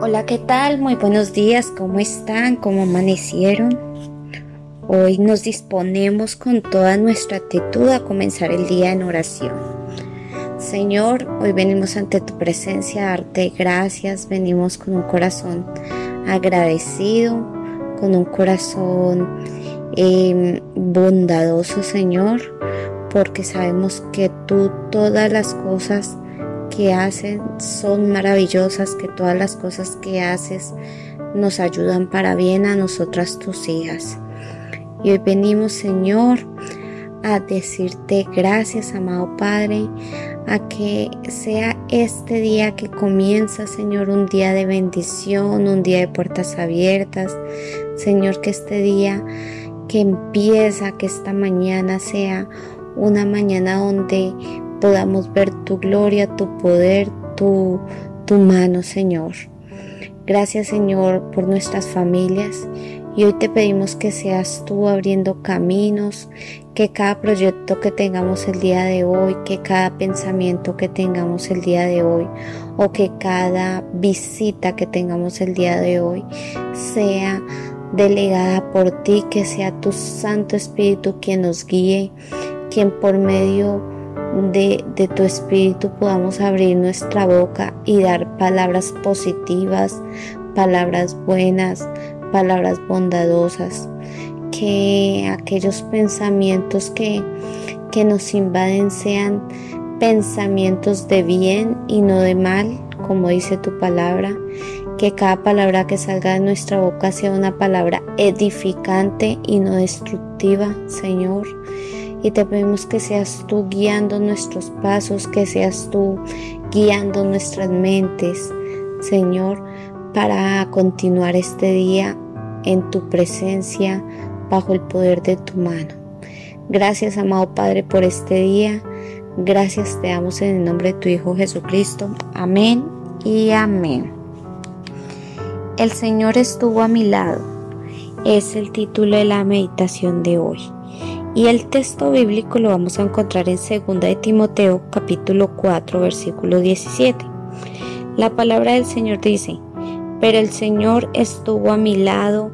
Hola, ¿qué tal? Muy buenos días, ¿cómo están? ¿Cómo amanecieron? Hoy nos disponemos con toda nuestra actitud a comenzar el día en oración. Señor, hoy venimos ante tu presencia a darte gracias, venimos con un corazón agradecido, con un corazón em, bondadoso, Señor, porque sabemos que tú todas las cosas que hacen son maravillosas, que todas las cosas que haces nos ayudan para bien a nosotras tus hijas. Y hoy venimos, Señor, a decirte gracias, amado Padre, a que sea este día que comienza, Señor, un día de bendición, un día de puertas abiertas. Señor, que este día que empieza, que esta mañana sea una mañana donde podamos ver tu gloria, tu poder, tu, tu mano, Señor. Gracias, Señor, por nuestras familias. Y hoy te pedimos que seas tú abriendo caminos, que cada proyecto que tengamos el día de hoy, que cada pensamiento que tengamos el día de hoy, o que cada visita que tengamos el día de hoy sea delegada por ti, que sea tu Santo Espíritu quien nos guíe, quien por medio de, de, tu Espíritu podamos abrir nuestra boca y dar palabras positivas, palabras buenas, palabras bondadosas, que aquellos pensamientos que, que nos invaden sean pensamientos de bien y no de mal, como dice tu palabra, que cada palabra que salga de nuestra boca sea una palabra edificante y no destructiva, Señor. Y te pedimos que seas tú guiando nuestros pasos, que seas tú guiando nuestras mentes, Señor, para continuar este día en tu presencia bajo el poder de tu mano. Gracias, amado Padre, por este día. Gracias te damos en el nombre de tu Hijo Jesucristo. Amén y amén. El Señor estuvo a mi lado. Es el título de la meditación de hoy. Y el texto bíblico lo vamos a encontrar en 2 de Timoteo capítulo 4 versículo 17. La palabra del Señor dice, pero el Señor estuvo a mi lado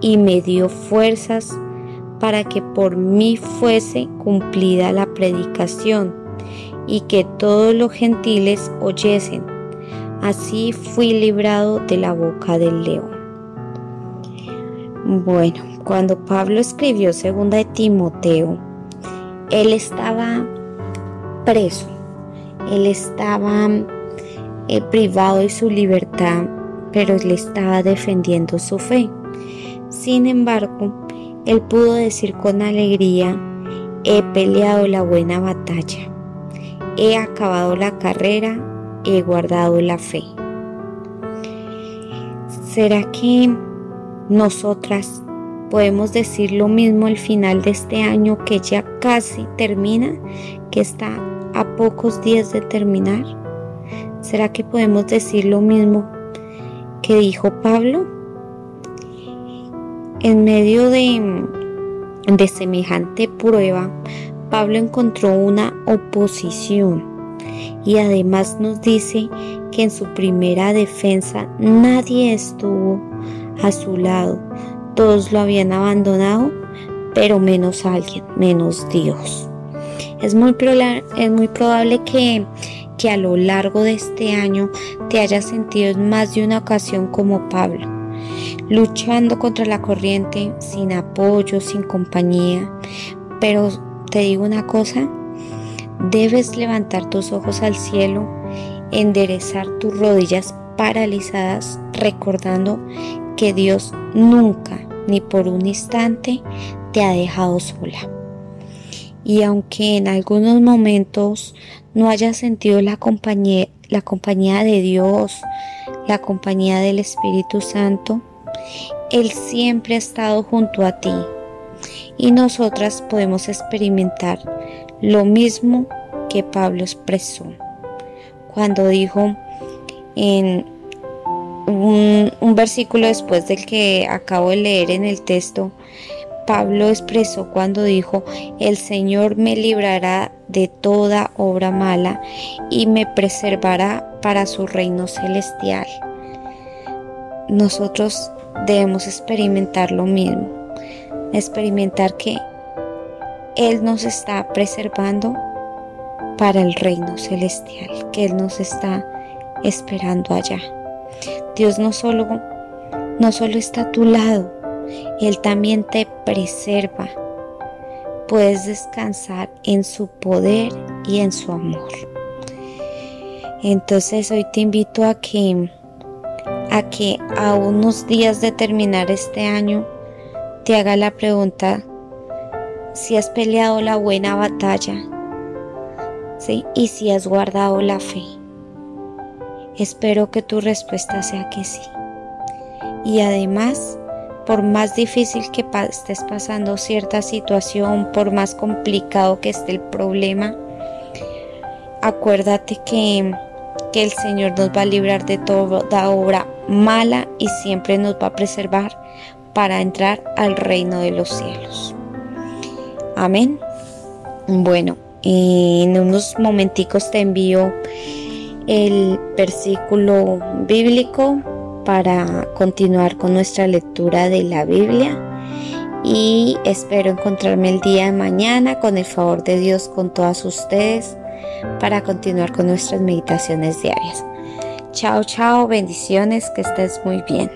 y me dio fuerzas para que por mí fuese cumplida la predicación y que todos los gentiles oyesen. Así fui librado de la boca del león. Bueno, cuando Pablo escribió segunda de Timoteo, él estaba preso, él estaba eh, privado de su libertad pero le estaba defendiendo su fe. Sin embargo, él pudo decir con alegría, he peleado la buena batalla, he acabado la carrera, he guardado la fe. ¿Será que nosotras podemos decir lo mismo al final de este año que ya casi termina, que está a pocos días de terminar? ¿Será que podemos decir lo mismo que dijo Pablo? En medio de, de semejante prueba, Pablo encontró una oposición y además nos dice que en su primera defensa nadie estuvo a su lado, todos lo habían abandonado, pero menos alguien, menos Dios. Es muy, es muy probable que que a lo largo de este año te hayas sentido en más de una ocasión como Pablo, luchando contra la corriente, sin apoyo, sin compañía. Pero te digo una cosa, debes levantar tus ojos al cielo, enderezar tus rodillas paralizadas, recordando que Dios nunca, ni por un instante, te ha dejado sola. Y aunque en algunos momentos no hayas sentido la compañía, la compañía de Dios, la compañía del Espíritu Santo, Él siempre ha estado junto a ti. Y nosotras podemos experimentar lo mismo que Pablo expresó cuando dijo en un, versículo después del que acabo de leer en el texto, Pablo expresó cuando dijo, el Señor me librará de toda obra mala y me preservará para su reino celestial. nosotros debemos experimentar lo mismo, experimentar que Él nos está preservando para el reino celestial, que Él nos está esperando allá. Dios no solo, no solo está a tu lado, Él también te preserva. Puedes descansar en su poder y en su amor. Entonces hoy te invito a que a que a unos días de terminar este año te haga la pregunta si has peleado la buena batalla ¿sí? y si has guardado la fe. Espero que tu respuesta sea que sí. Y además, por más difícil que estés pasando cierta situación, por más complicado que esté el problema, acuérdate que, que el Señor nos va a librar de toda obra mala y siempre nos va a preservar para entrar al reino de los cielos. Amén. Bueno, en unos momenticos te envío el versículo bíblico para continuar con nuestra lectura de la Biblia y espero encontrarme el día de mañana con el favor de Dios con todas ustedes para continuar con nuestras meditaciones diarias. Chao, chao, bendiciones, que estés muy bien.